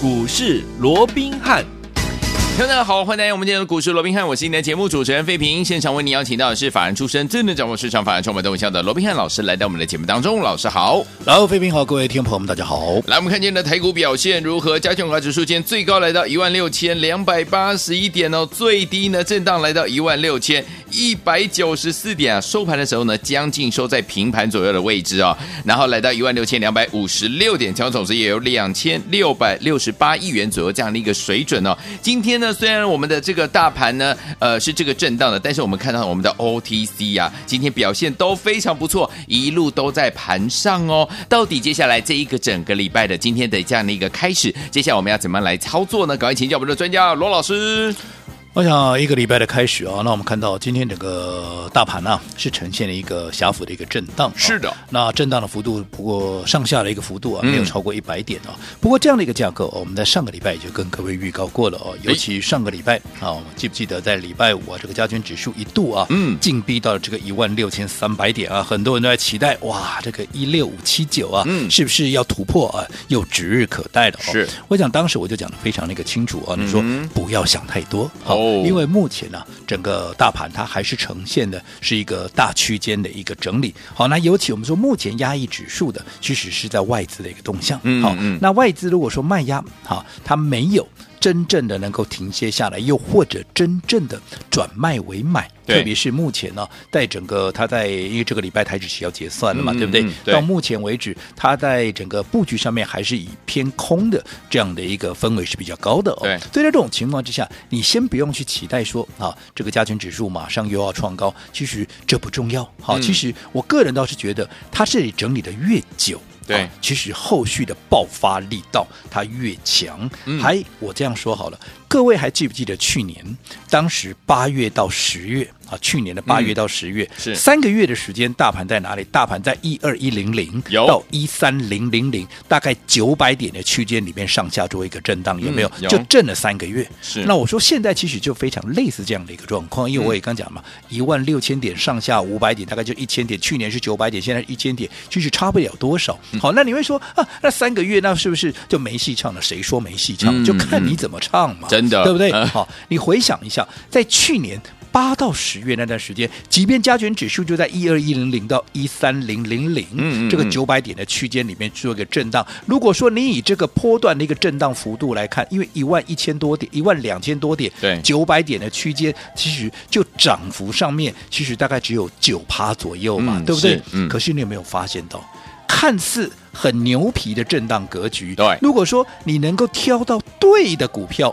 股市罗宾汉。大家好，欢迎来到我们今天的股市罗宾汉，我是今天的节目主持人费平。现场为您邀请到的是法人出身、真正掌握市场法人充满动向的罗宾汉老师，来到我们的节目当中。老师好，然后费平好，各位听众朋友们大家好。来，我们看今天的台股表现如何？加权股价指数今天最高来到一万六千两百八十一点哦，最低呢震荡来到一万六千一百九十四点啊，收盘的时候呢将近收在平盘左右的位置哦，然后来到一万六千两百五十六点，成交总值也有两千六百六十八亿元左右这样的一个水准哦。今天呢，虽然我们的这个大盘呢，呃，是这个震荡的，但是我们看到我们的 OTC 啊，今天表现都非常不错，一路都在盘上哦。到底接下来这一个整个礼拜的今天的这样的一个开始，接下来我们要怎么来操作呢？赶快请教我们的专家罗老师。我想一个礼拜的开始啊，那我们看到今天整个大盘呢、啊、是呈现了一个狭幅的一个震荡，是的。那震荡的幅度不过上下的一个幅度啊，没有超过一百点啊。不过这样的一个架构，我们在上个礼拜也就跟各位预告过了哦。尤其上个礼拜啊，记不记得在礼拜五啊，这个加权指数一度啊，嗯，进逼到了这个一万六千三百点啊，很多人都在期待哇，这个一六五七九啊，嗯，是不是要突破啊？又指日可待的。是，我想当时我就讲的非常那个清楚啊，你说不要想太多好。因为目前呢、啊，整个大盘它还是呈现的是一个大区间的一个整理。好，那尤其我们说目前压抑指数的，其实是在外资的一个动向。好，那外资如果说卖压，好，它没有。真正的能够停歇下来，又或者真正的转卖为买，特别是目前呢，在整个它在因为这个礼拜台指期要结算了嘛，嗯、对不对，对？到目前为止，它在整个布局上面还是以偏空的这样的一个氛围是比较高的哦。对，所以在这种情况之下，你先不用去期待说啊，这个加权指数马上又要创高，其实这不重要。好，其实我个人倒是觉得，它这里整理的越久。对、啊，其实后续的爆发力道它越强。嗯、还我这样说好了，各位还记不记得去年当时八月到十月？啊，去年的八月到十月、嗯、是三个月的时间，大盘在哪里？大盘在一二一零零到一三零零零，大概九百点的区间里面上下做一个震荡，有没有？嗯、有就震了三个月。是，那我说现在其实就非常类似这样的一个状况，因为我也刚讲嘛，一万六千点上下五百点，大概就一千点。去年是九百点，现在一千点，其实差不了多少。好，那你会说啊，那三个月那是不是就没戏唱了？谁说没戏唱？嗯、就看你怎么唱嘛，真的，对不对？嗯、好，你回想一下，在去年。八到十月那段时间，即便加权指数就在一二一零零到一三零零零这个九百点的区间里面做一个震荡。如果说你以这个波段的一个震荡幅度来看，因为一万一千多点、一万两千多点，对九百点的区间，其实就涨幅上面其实大概只有九趴左右嘛，嗯、对不对？嗯、可是你有没有发现到，看似很牛皮的震荡格局？对，如果说你能够挑到对的股票。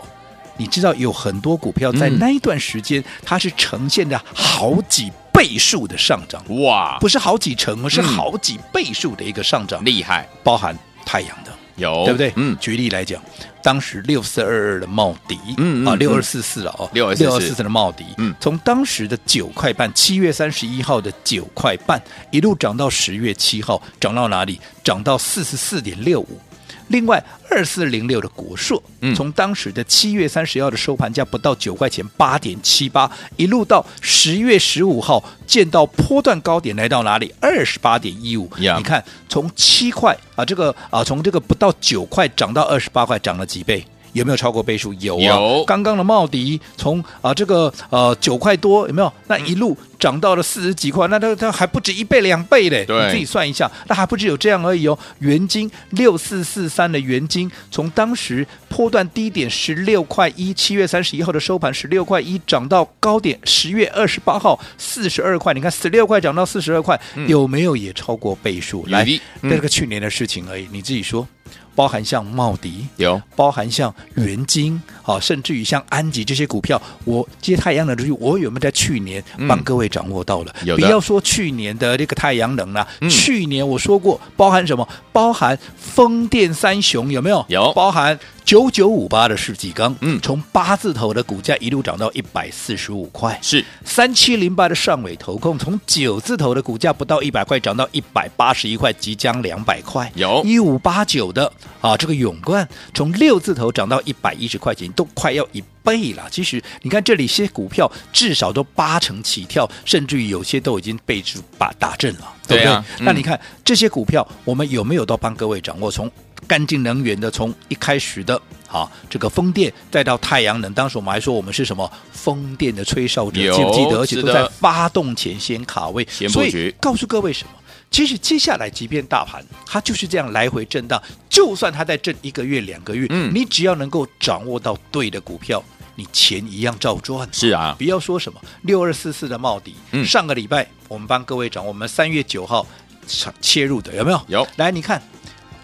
你知道有很多股票在那一段时间，它是呈现的好几倍数的上涨，哇，不是好几成，而是好几倍数的一个上涨，厉害，包含太阳的有，对不对？嗯，举例来讲，当时六四二二的茂迪，嗯啊，六二四四了哦，六二四四的茂迪，嗯，从当时的九块半，七月三十一号的九块半，一路涨到十月七号，涨到哪里？涨到四十四点六五。另外，二四零六的国硕，从当时的七月三十号的收盘价不到九块钱，八点七八，一路到十月十五号见到波段高点，来到哪里？二十八点一五。你看，从七块啊，这个啊，从这个不到九块涨到二十八块，涨了几倍？有没有超过倍数？有啊。有刚刚的茂迪从啊这个呃九块多，有没有？那一路涨到了四十几块，那它它还不止一倍两倍嘞！对，你自己算一下，那还不止有这样而已哦。原金六四四三的原金，从当时波段低点十六块一，七月三十一号的收盘十六块一，涨到高点十月二十八号四十二块。你看十六块涨到四十二块，嗯、有没有也超过倍数？来，这、嗯、个去年的事情而已，你自己说。包含像茂迪有，包含像元晶，好，甚至于像安吉这些股票，我接太阳能的东西，我有没有在去年帮各位掌握到了？嗯、不要说去年的这个太阳能了，嗯、去年我说过，包含什么？包含风电三雄有没有？有，包含。九九五八的世纪钢，嗯，从八字头的股价一路涨到一百四十五块，是三七零八的上尾投控，从九字头的股价不到一百块涨到一百八十一块，即将两百块。有一五八九的啊，这个永冠从六字头涨到一百一十块钱，都快要一倍了。其实你看这里些股票至少都八成起跳，甚至于有些都已经被把打震了，对不对？对啊嗯、那你看这些股票，我们有没有都帮各位掌握？从干净能源的，从一开始的。好，这个风电再到太阳能，当时我们还说我们是什么风电的吹哨者，记不记得？而且都在发动前先卡位。所以告诉各位什么？其实接下来，即便大盘它就是这样来回震荡，就算它在震一个月、两个月，嗯，你只要能够掌握到对的股票，你钱一样照赚。是啊，不要说什么六二四四的茂迪，嗯，上个礼拜我们帮各位讲，我们三月九号切入的有没有？有。来，你看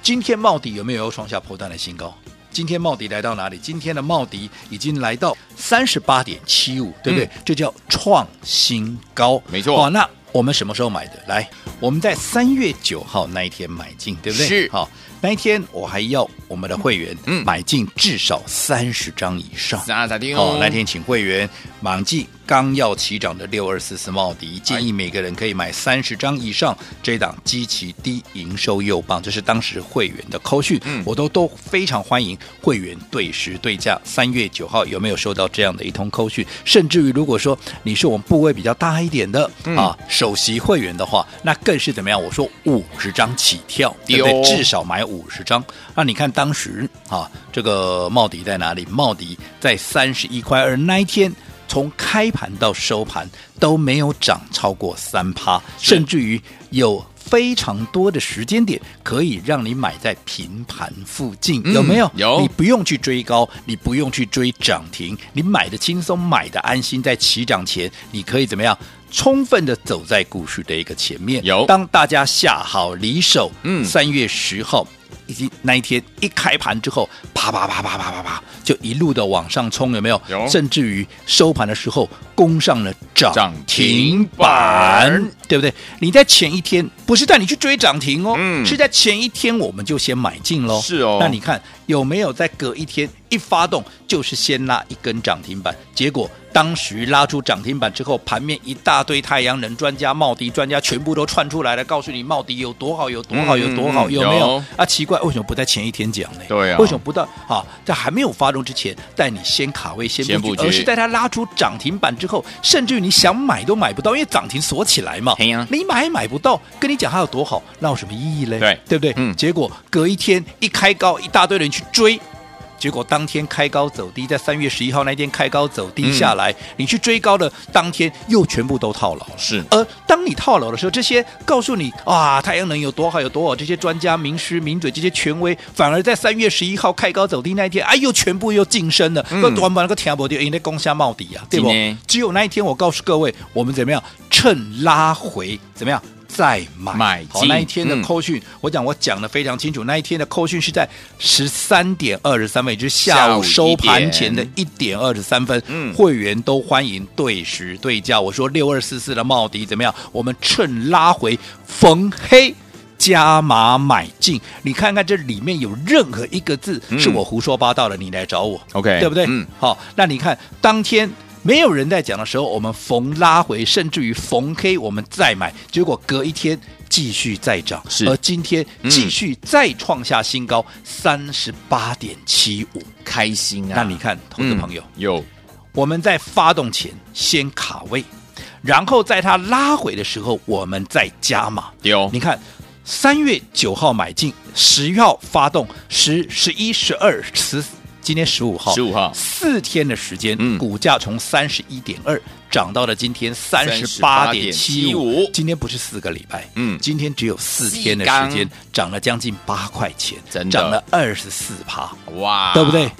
今天茂迪有没有创下破断的新高？今天茂迪来到哪里？今天的茂迪已经来到三十八点七五，对不对？嗯、这叫创新高，没错。好，那我们什么时候买的？来，我们在三月九号那一天买进，对不对？是。好，那一天我还要我们的会员买进至少三十张以上。那咋地哦？那天请会员忙进。刚要起涨的六二四四茂迪，建议每个人可以买三十张以上，这档基期低营收又棒，这是当时会员的扣讯，嗯，我都都非常欢迎会员对时对价。三月九号有没有收到这样的一通扣讯？甚至于如果说你是我们部位比较大一点的、嗯、啊，首席会员的话，那更是怎么样？我说五十张起跳，对不对？至少买五十张。那你看当时啊，这个茂迪在哪里？茂迪在三十一块二那一天。从开盘到收盘都没有涨超过三趴，甚至于有非常多的时间点可以让你买在平盘附近，有没有？嗯，有。你不用去追高，你不用去追涨停，你买的轻松，买的安心，在起涨前，你可以怎么样？充分的走在股市的一个前面。有。当大家下好离手，嗯，三月十号。以及那一天一开盘之后，啪啪啪啪啪啪啪，就一路的往上冲，有没有？有。甚至于收盘的时候攻上了涨停板，对不对？你在前一天不是带你去追涨停哦，嗯，是在前一天我们就先买进喽。是哦。那你看有没有在隔一天一发动就是先拉一根涨停板，结果？当时拉出涨停板之后，盘面一大堆太阳能专家、茂迪专家全部都窜出来了，告诉你茂迪有多好，有多好，有多好，有没有？有啊，奇怪，为什么不在前一天讲呢？对啊，为什么不到啊？在还没有发动之前，带你先卡位、先布局，而是在它拉出涨停板之后，甚至于你想买都买不到，因为涨停锁起来嘛。啊、你买也买不到，跟你讲它有多好，那有什么意义嘞？对，对不对？嗯。结果隔一天一开高，一大堆人去追。结果当天开高走低，在三月十一号那天开高走低下来，嗯、你去追高的当天又全部都套牢。是，而当你套牢的时候，这些告诉你啊，太阳能有多好有多好，这些专家名师名嘴这些权威，反而在三月十一号开高走低那一天，哎，又全部又晋升了。那短板那个天博的，因为攻下茂底啊，对不？只有那一天，我告诉各位，我们怎么样趁拉回怎么样？再买，买好，那一天的扣讯，嗯、我讲我讲的非常清楚。那一天的扣讯是在十三点二十三分，也就是下午收盘前的一点二十三分。嗯，会员都欢迎对时对价。我说六二四四的茂迪怎么样？我们趁拉回逢黑加码买进。你看看这里面有任何一个字是我胡说八道的，嗯、你来找我，OK，对不对？嗯，好，那你看当天。没有人在讲的时候，我们逢拉回，甚至于逢黑，我们再买，结果隔一天继续再涨，是而今天继续再创下新高，三十八点七五，开心啊！那你看，投资朋友，嗯、有我们在发动前先卡位，然后在它拉回的时候，我们再加码。有，你看，三月九号买进，十月号发动，十、十一、十二、十。今天十五号，十五号。四天的时间，嗯、股价从三十一点二涨到了今天三十八点七五。今天不是四个礼拜，嗯，今天只有四天的时间，涨了将近八块钱，涨了二十四趴，哇，对不对？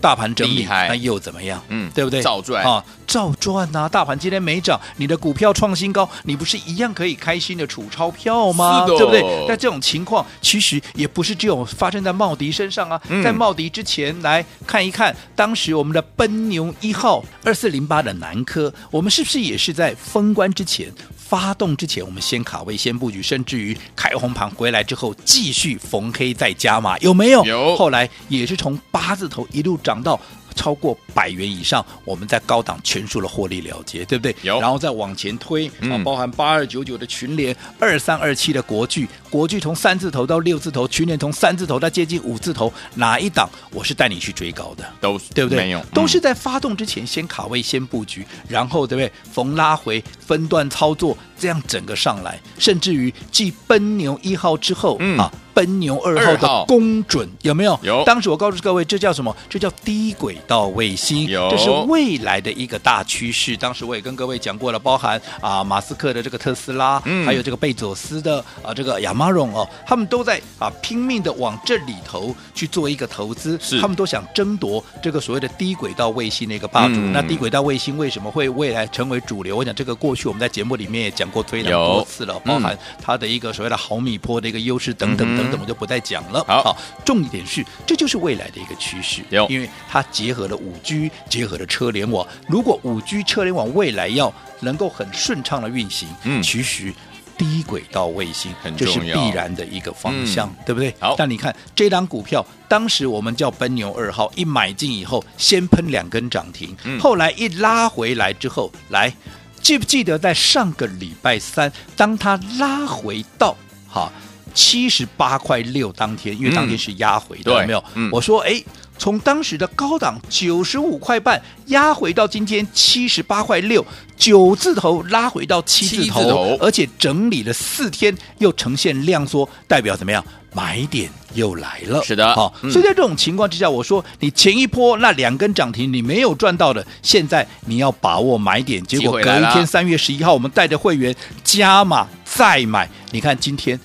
大盘整理，厉害，那又怎么样？嗯，对不对？照赚啊，照赚呐！大盘今天没涨，你的股票创新高，你不是一样可以开心的储钞票吗？是的，对不对？但这种情况其实也不是只有发生在茂迪身上啊。嗯、在茂迪之前，来看一看，当时我们的奔牛一号二四零八的南科，我们是不是也是在封关之前？发动之前，我们先卡位、先布局，甚至于开红盘回来之后，继续逢黑再加码，有没有？有。后来也是从八字头一路涨到超过百元以上，我们在高档全数的获利了结，对不对？有，然后再往前推啊，嗯、包含八二九九的群联，二三二七的国巨，国巨从三字头到六字头，群联从三字头到接近五字头，哪一档我是带你去追高的？都对不对？没有，都是在发动之前先卡位、先布局，然后对不对？逢拉回分段操作，这样整个上来，甚至于继奔牛一号之后、嗯、啊。奔牛二号的公准有没有？有。当时我告诉各位，这叫什么？这叫低轨道卫星。有。这是未来的一个大趋势。当时我也跟各位讲过了，包含啊马斯克的这个特斯拉，嗯，还有这个贝佐斯的啊这个亚马逊哦，他们都在啊拼命的往这里头去做一个投资。是。他们都想争夺这个所谓的低轨道卫星的一个霸主。嗯、那低轨道卫星为什么会未来成为主流？我讲这个过去我们在节目里面也讲过非常多次了，包含它的一个所谓的毫米波的一个优势等等等等。我就不再讲了。好，重点是，这就是未来的一个趋势。有，因为它结合了五 G，结合了车联网。如果五 G 车联网未来要能够很顺畅的运行，嗯，其实低轨道卫星这是必然的一个方向，嗯、对不对？好，但你看这档股票，当时我们叫奔牛二号，一买进以后，先喷两根涨停，嗯、后来一拉回来之后，来记不记得在上个礼拜三，当它拉回到哈。七十八块六当天，因为当天是压回的，有没有？嗯、我说，哎，从当时的高档九十五块半压回到今天七十八块六，九字头拉回到七字头，字头而且整理了四天，又呈现量缩，代表怎么样？买点又来了。是的，好、嗯，所以在这种情况之下，我说你前一波那两根涨停你没有赚到的，现在你要把握买点。结果隔一天三月十一号，我们带着会员加码再买，你看今天。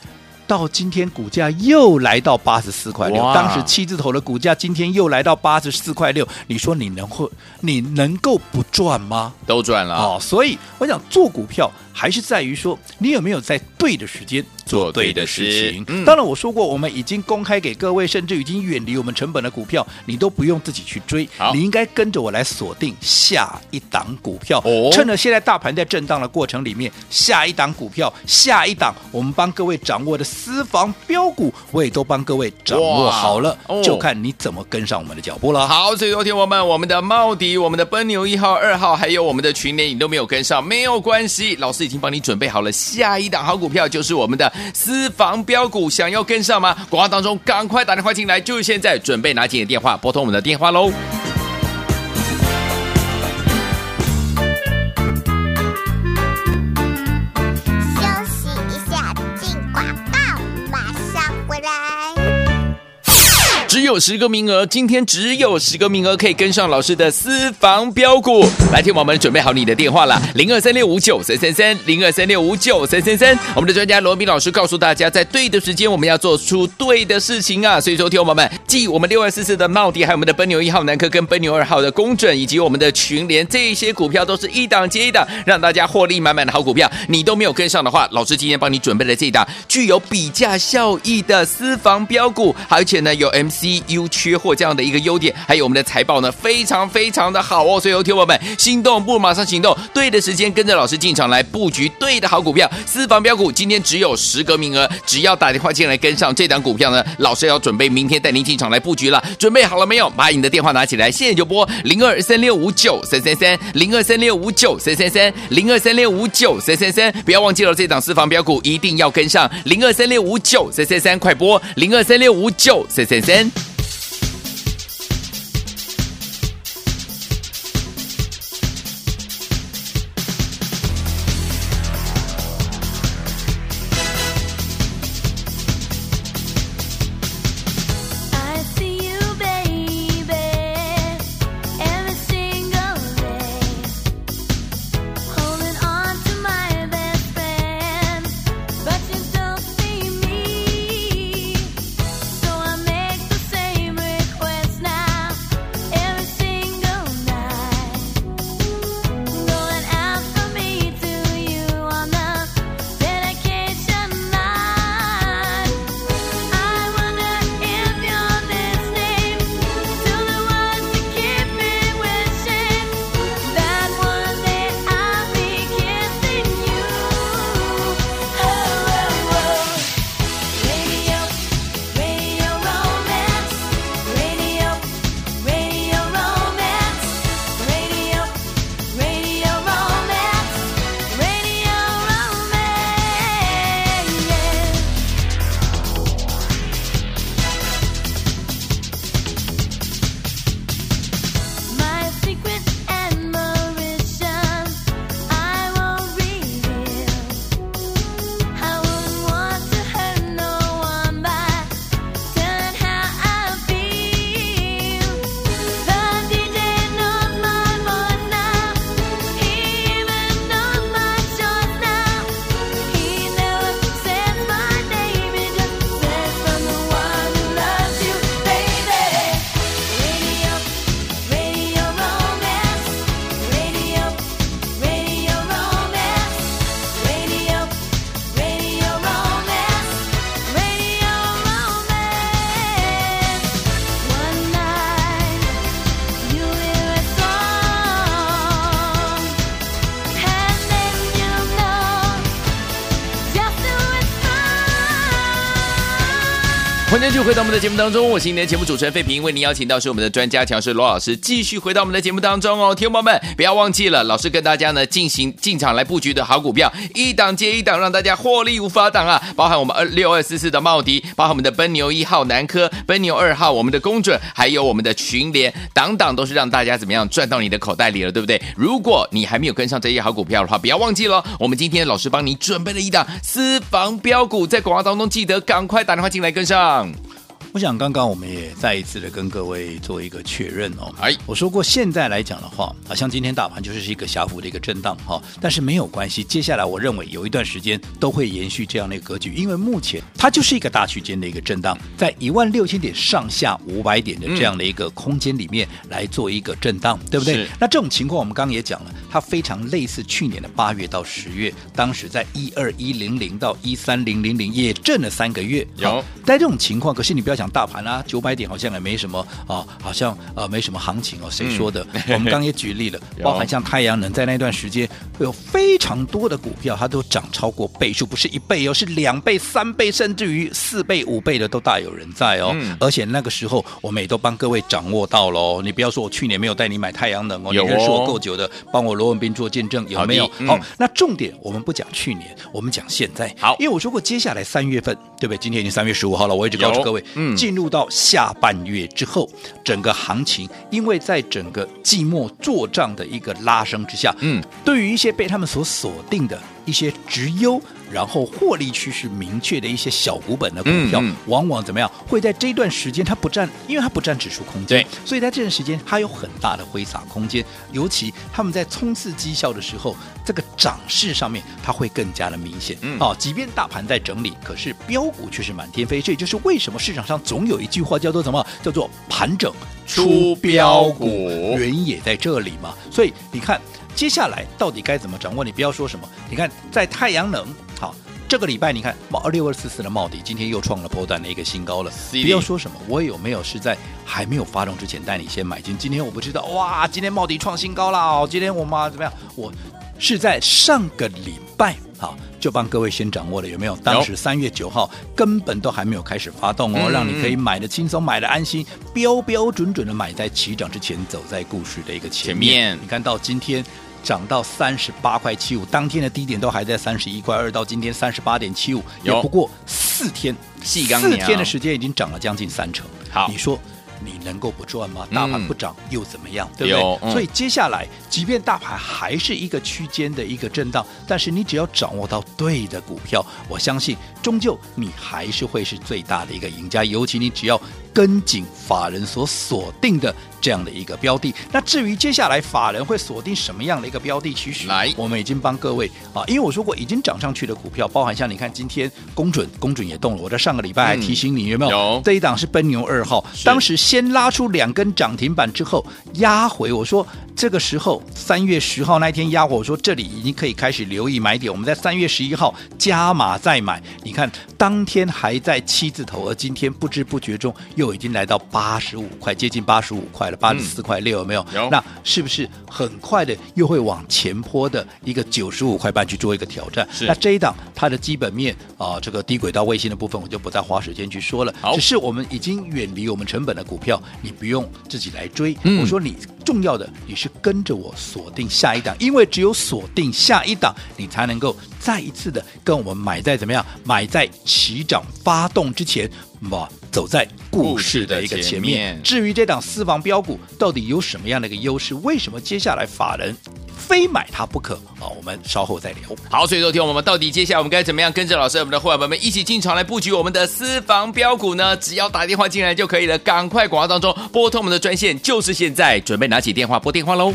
到今天股价又来到八十四块六，当时七字头的股价今天又来到八十四块六，你说你能会你能够不赚吗？都赚了哦，所以我想做股票。还是在于说，你有没有在对的时间做对的事情？嗯、当然，我说过，我们已经公开给各位，甚至已经远离我们成本的股票，你都不用自己去追，你应该跟着我来锁定下一档股票。哦、趁着现在大盘在震荡的过程里面，下一档股票，下一档我们帮各位掌握的私房标股，我也都帮各位掌握好了，哦、就看你怎么跟上我们的脚步了。好，所以昨天我们我们的茂迪、我们的奔牛一号、二号，还有我们的群联，你都没有跟上，没有关系，老师。已经帮你准备好了下一档好股票，就是我们的私房标股，想要跟上吗？广告当中赶快打电话进来，就是现在，准备拿起你的电话，拨通我们的电话喽。有十个名额，今天只有十个名额可以跟上老师的私房标股。来，听我们准备好你的电话了，零二三六五九三三三，零二三六五九三三三。我们的专家罗明老师告诉大家，在对的时间，我们要做出对的事情啊！所以说，听我们，继我们六二四四的茂迪，还有我们的奔牛一号南科跟奔牛二号的工准，以及我们的群联，这些股票都是一档接一档，让大家获利满满的好股票。你都没有跟上的话，老师今天帮你准备了这一档具有比价效益的私房标股，而且呢有 MC。U 缺货这样的一个优点，还有我们的财报呢，非常非常的好哦。所以，有听友们心动不如马上行动，对的时间跟着老师进场来布局对的好股票，私房标股。今天只有十个名额，只要打电话进来跟上这档股票呢，老师要准备明天带您进场来布局了。准备好了没有？把你的电话拿起来，现在就拨零二三六五九三三三零二三六五九三三三零二三六五九三三三，不要忘记了这档私房标股一定要跟上零二三六五九三三三，快拨零二三六五九三三三。续回到我们的节目当中，我是今天的节目主持人费平，为您邀请到是我们的专家强师罗老师，继续回到我们的节目当中哦，听众朋友们不要忘记了，老师跟大家呢进行进场来布局的好股票，一档接一档，让大家获利无法挡啊！包含我们二六二四四的茂迪，包含我们的奔牛一号南科，奔牛二号我们的公准，还有我们的群联，档档都是让大家怎么样赚到你的口袋里了，对不对？如果你还没有跟上这些好股票的话，不要忘记了，我们今天老师帮你准备了一档私房标股，在广告当中记得赶快打电话进来跟上。我想刚刚我们也再一次的跟各位做一个确认哦。哎，我说过现在来讲的话，好像今天大盘就是一个小幅的一个震荡哈，但是没有关系，接下来我认为有一段时间都会延续这样的一个格局，因为目前它就是一个大区间的一个震荡，在一万六千点上下五百点的这样的一个空间里面来做一个震荡，对不对？那这种情况我们刚刚也讲了，它非常类似去年的八月到十月，当时在一二一零零到一三零零零也震了三个月，有在这种情况，可是你不要想。大盘啊，九百点好像也没什么啊，好像呃没什么行情哦。谁说的？嗯、我们刚也举例了，包含像太阳能，在那段时间会有非常多的股票，它都涨超过倍数，不是一倍哦，是两倍、三倍，甚至于四倍、五倍的都大有人在哦。嗯、而且那个时候，我们也都帮各位掌握到了哦。你不要说我去年没有带你买太阳能哦，你认识我够久的，帮我罗文斌做见证，有没有？好，嗯、好，那重点我们不讲去年，我们讲现在。好，因为我说过接下来三月份，对不对？今天已经三月十五号了，我一直告诉各位，嗯。进入到下半月之后，整个行情，因为在整个季末做账的一个拉升之下，嗯，对于一些被他们所锁定的一些直优。然后获利趋势明确的一些小股本的股票，嗯嗯、往往怎么样？会在这段时间它不占，因为它不占指数空间，对，所以在这段时间它有很大的挥洒空间。尤其他们在冲刺绩效的时候，这个涨势上面它会更加的明显。嗯，哦，即便大盘在整理，可是标股却是满天飞。这也就是为什么市场上总有一句话叫做什么？叫做盘整出标股，原因也在这里嘛。所以你看。接下来到底该怎么掌握？你不要说什么。你看，在太阳能，好，这个礼拜你看，二六二四四的茂迪今天又创了波段的一个新高了。不要说什么，我有没有是在还没有发动之前带你先买进？今天我不知道，哇，今天茂迪创新高了哦。今天我妈怎么样？我是在上个礼拜，好，就帮各位先掌握了，有没有？当时三月九号根本都还没有开始发动哦，嗯、让你可以买的轻松，买的安心，标标准准的买在起涨之前，走在故事的一个前面。前面你看到今天。涨到三十八块七五，当天的低点都还在三十一块二，到今天三十八点七五，也不过四天，四天的时间已经涨了将近三成。好，你说你能够不赚吗？大盘不涨又怎么样？嗯、对不对？嗯、所以接下来，即便大盘还是一个区间的一个震荡，但是你只要掌握到对的股票，我相信终究你还是会是最大的一个赢家。尤其你只要。跟紧法人所锁定的这样的一个标的，那至于接下来法人会锁定什么样的一个标的，其实来我们已经帮各位啊，因为我说过已经涨上去的股票，包含像你看今天公准，公准也动了。我在上个礼拜还提醒你有没有？有这一档是奔牛二号，当时先拉出两根涨停板之后压回，我说这个时候三月十号那一天压回，我说这里已经可以开始留意买点。我们在三月十一号加码再买，你看当天还在七字头，而今天不知不觉中又。已经来到八十五块，接近八十五块了，八十四块六，有没有？有。那是不是很快的又会往前坡的一个九十五块半去做一个挑战？是。那这一档它的基本面啊，这个低轨道卫星的部分，我就不再花时间去说了。好，只是我们已经远离我们成本的股票，你不用自己来追。嗯。我说你重要的，你是跟着我锁定下一档，因为只有锁定下一档，你才能够再一次的跟我们买在怎么样？买在起涨发动之前。嘛，走在故事的一个前面。前面，至于这档私房标股到底有什么样的一个优势？为什么接下来法人非买它不可？啊，我们稍后再聊。好，所以说听我们到底接下来我们该怎么样跟着老师我们的伙伴们一起进场来布局我们的私房标股呢？只要打电话进来就可以了。赶快广告当中拨通我们的专线，就是现在，准备拿起电话拨电话喽。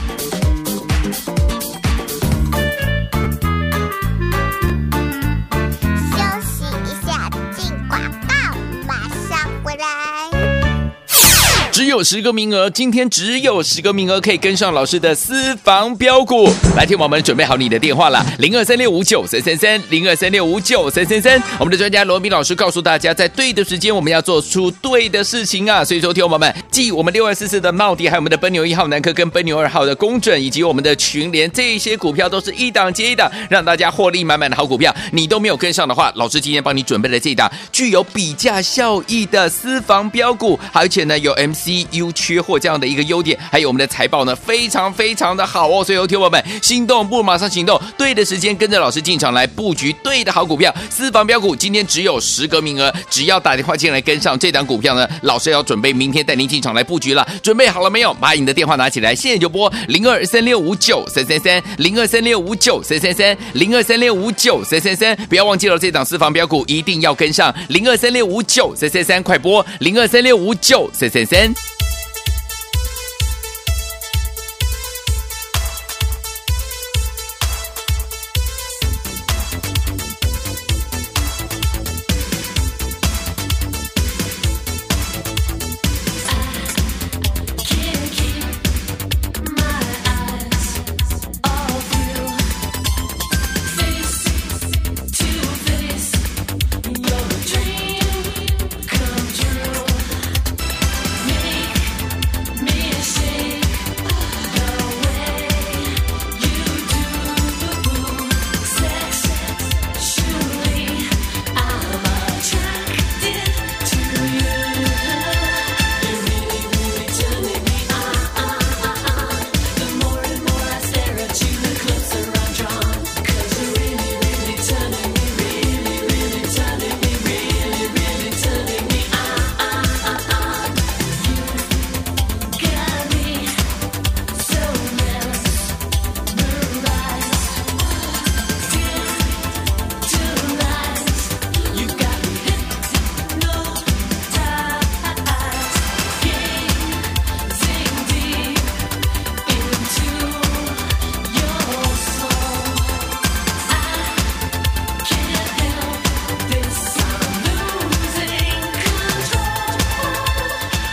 有十个名额，今天只有十个名额可以跟上老师的私房标股。来，听我们准备好你的电话了，零二三六五九三三三，零二三六五九三三三。我们的专家罗宾老师告诉大家，在对的时间我们要做出对的事情啊！所以说，听我们继我们六二四四的茂迪，还有我们的奔牛一号南科跟奔牛二号的工准，以及我们的群联，这些股票都是一档接一档，让大家获利满满的好股票。你都没有跟上的话，老师今天帮你准备了这一档具有比价效益的私房标股，而且呢有 MC MCU 缺货这样的一个优点，还有我们的财报呢非常非常的好哦。所以，有听友们心动不如马上行动，对的时间跟着老师进场来布局对的好股票，私房标股今天只有十个名额，只要打电话进来跟上这档股票呢，老师要准备明天带您进场来布局了。准备好了没有？把你的电话拿起来，现在就拨零二三六五九三三三零二三六五九三三三零二三六五九三三三，不要忘记了这档私房标股一定要跟上零二三六五九三三三，快拨零二三六五九三三三。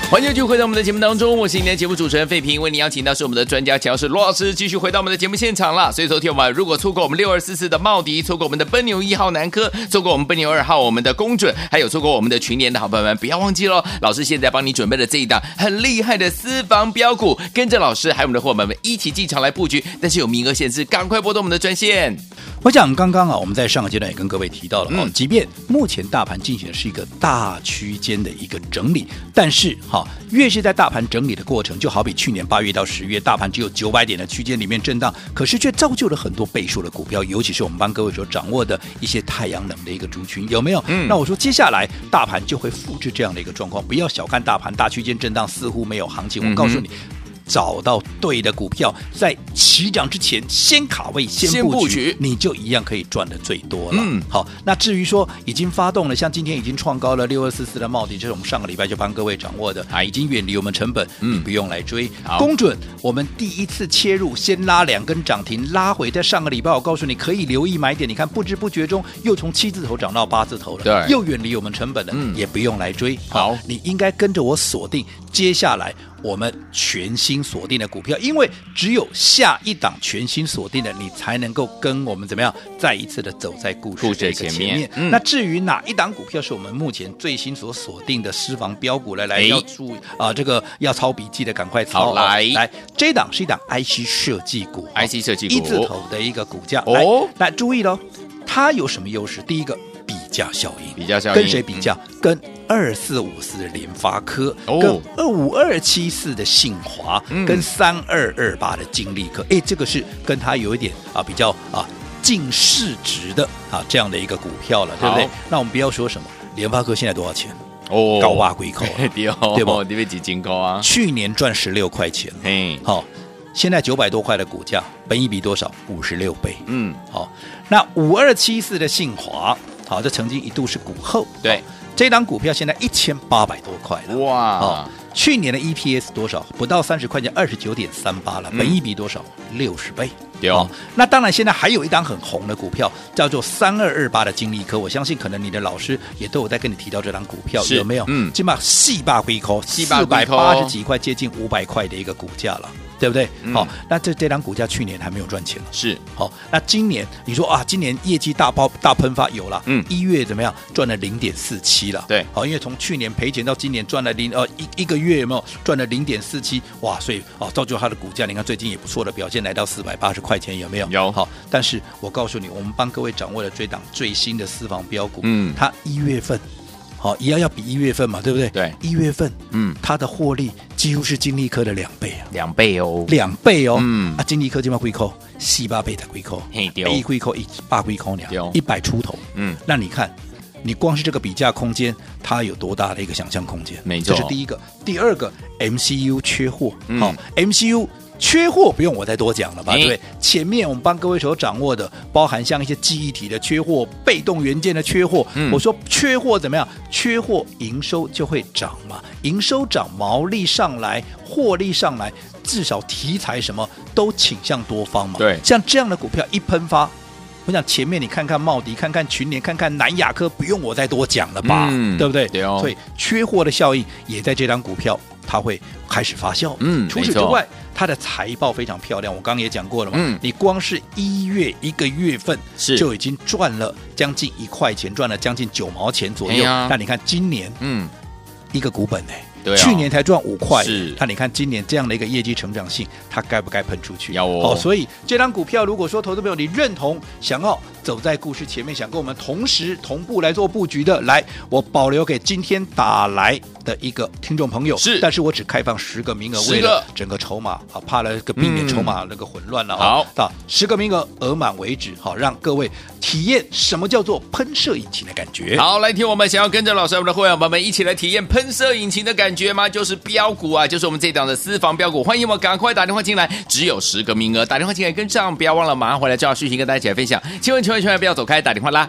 欢迎继续回到我们的节目当中，我是今天节目主持人费平，为您邀请到是我们的专家乔氏罗老师，继续回到我们的节目现场了。所以，昨天我们如果错过我们六二四四的茂迪，错过我们的奔牛一号南科，错过我们奔牛二号我们的公准，还有错过我们的群联的好朋友们，不要忘记喽！老师现在帮你准备了这一档很厉害的私房标股，跟着老师还有我们的伙伴们一起进场来布局，但是有名额限制，赶快拨动我们的专线。我想刚刚啊，我们在上个阶段也跟各位提到了，嗯、即便目前大盘进行的是一个大区间的一个整理，但是哈，越是在大盘整理的过程，就好比去年八月到十月，大盘只有九百点的区间里面震荡，可是却造就了很多倍数的股票，尤其是我们帮各位所掌握的一些太阳能的一个族群，有没有？嗯，那我说接下来大盘就会复制这样的一个状况，不要小看大盘，大区间震荡似乎没有行情，我告诉你。嗯找到对的股票，在起涨之前先卡位、先布局，你就一样可以赚的最多了。嗯，好，那至于说已经发动了，像今天已经创高了六二四四的茂迪，这是我们上个礼拜就帮各位掌握的，啊，已经远离我们成本，嗯，不用来追。公准，我们第一次切入，先拉两根涨停，拉回，在上个礼拜我告诉你可以留意买点，你看不知不觉中又从七字头涨到八字头了，对，又远离我们成本了，嗯，也不用来追。好，你应该跟着我锁定接下来。我们全新锁定的股票，因为只有下一档全新锁定的，你才能够跟我们怎么样再一次的走在故事的前面。前面嗯、那至于哪一档股票是我们目前最新所锁定的私房标股，来来要注意啊、呃，这个要抄笔记的赶快抄来来。这一档是一档 IC 设计股，IC 设计股一字头的一个股价哦。来，来注意喽，它有什么优势？第一个。比价效应，比价效应跟谁比较？嗯、跟二四五四的联发科，哦、跟二五二七四的信华，嗯、跟三二二八的金利科。哎，这个是跟它有一点啊比较啊近市值的啊这样的一个股票了，好对不对？那我们不要说什么联发科现在多少钱？哦，高挖贵口，对吧？因为几斤高啊？去年赚十六块钱，嘿，好，现在九百多块的股价，本一比多少？五十六倍，嗯，好，那五二七四的信华。好，这曾经一度是股后，对，这档股票现在一千八百多块了，哇！哦，去年的 EPS 多少？不到三十块钱，二十九点三八了，本益比多少？六十倍。对哦，那当然，现在还有一档很红的股票，叫做三二二八的金利科。我相信，可能你的老师也都有在跟你提到这档股票，有没有？嗯，起码细把回扣，四百八十几块，接近五百块的一个股价了。对不对？好、嗯哦，那这这档股价去年还没有赚钱，是好、哦。那今年你说啊，今年业绩大爆大喷发有了，嗯，一月怎么样？赚了零点四七了，对，好，因为从去年赔钱到今年赚了零呃一一个月有没有赚了零点四七？哇，所以哦，造就它的股价，你看最近也不错的表现，来到四百八十块钱有没有？有好，但是我告诉你，我们帮各位掌握了这档最新的私房标股，嗯，它一月份。好，一样要比一月份嘛，对不对？对，一月份，嗯，它的获利几乎是金利科的两倍啊，两倍哦，两倍哦，嗯，啊，金利科这边亏扣，四八倍的亏扣，嘿，一亏扣一八亏扣两，一百出头，嗯，那你看，你光是这个比价空间，它有多大的一个想象空间？没错，这是第一个，第二个，MCU 缺货，好，MCU。缺货不用我再多讲了吧？欸、对，前面我们帮各位所掌握的，包含像一些记忆体的缺货、被动元件的缺货。嗯、我说缺货怎么样？缺货营收就会涨嘛，营收涨，毛利上来，获利上来，至少题材什么都倾向多方嘛。对，像这样的股票一喷发，我想前面你看看茂迪，看看群联，看看南亚科，不用我再多讲了吧？嗯、对不对？对哦。所以缺货的效应也在这张股票。它会开始发酵。嗯，除此之外，它的财报非常漂亮。我刚刚也讲过了嘛。嗯，你光是一月一个月份是就已经赚了将近一块钱，赚了将近九毛钱左右。那你看今年，嗯，一个股本呢？对，去年才赚五块。是，那你看今年这样的一个业绩成长性，它该不该喷出去？要哦。所以这张股票，如果说投资朋友你认同，想要。走在故事前面，想跟我们同时同步来做布局的，来，我保留给今天打来的一个听众朋友。是，但是我只开放十个名额，为了整个筹码啊，怕了个避免筹码那个混乱了、嗯、好，到十个名额额满为止，好，让各位体验什么叫做喷射引擎的感觉。好，来听我们想要跟着老师我们的会员朋友们一起来体验喷射引擎的感觉吗？就是标股啊，就是我们这档的私房标股。欢迎我赶快打电话进来，只有十个名额，打电话进来跟上，不要忘了马上回来就要续行跟大家一起来分享。请问，请问。千万不要走开，打电话啦！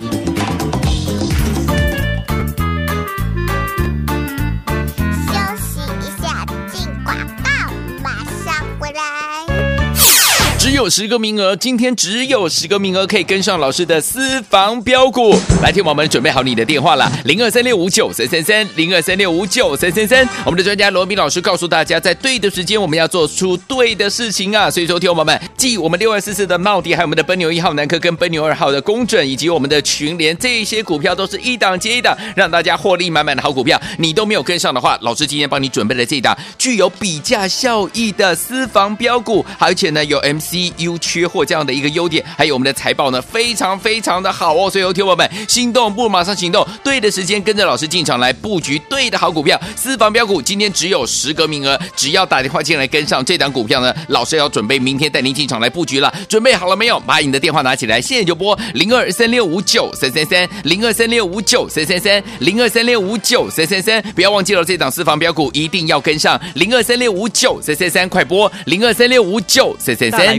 有十个名额，今天只有十个名额可以跟上老师的私房标股。来听我们准备好你的电话了，零二三六五九三三三，零二三六五九三三三。我们的专家罗宾老师告诉大家，在对的时间我们要做出对的事情啊！所以说，听我们继我们六二四四的茂迪，还有我们的奔牛一号南科跟奔牛二号的公准，以及我们的群联，这些股票都是一档接一档，让大家获利满满的好股票。你都没有跟上的话，老师今天帮你准备了这一档具有比价效益的私房标股，而且呢有 MC。U 缺货这样的一个优点，还有我们的财报呢，非常非常的好哦。所以，有听友们心动不如马上行动，对的时间跟着老师进场来布局对的好股票，私房标股。今天只有十个名额，只要打电话进来跟上这档股票呢，老师要准备明天带您进场来布局了。准备好了没有？把你的电话拿起来，现在就拨零二三六五九三三三零二三六五九三三三零二三六五九三三三，不要忘记了这档私房标股一定要跟上零二三六五九三三三，快拨零二三六五九三三三。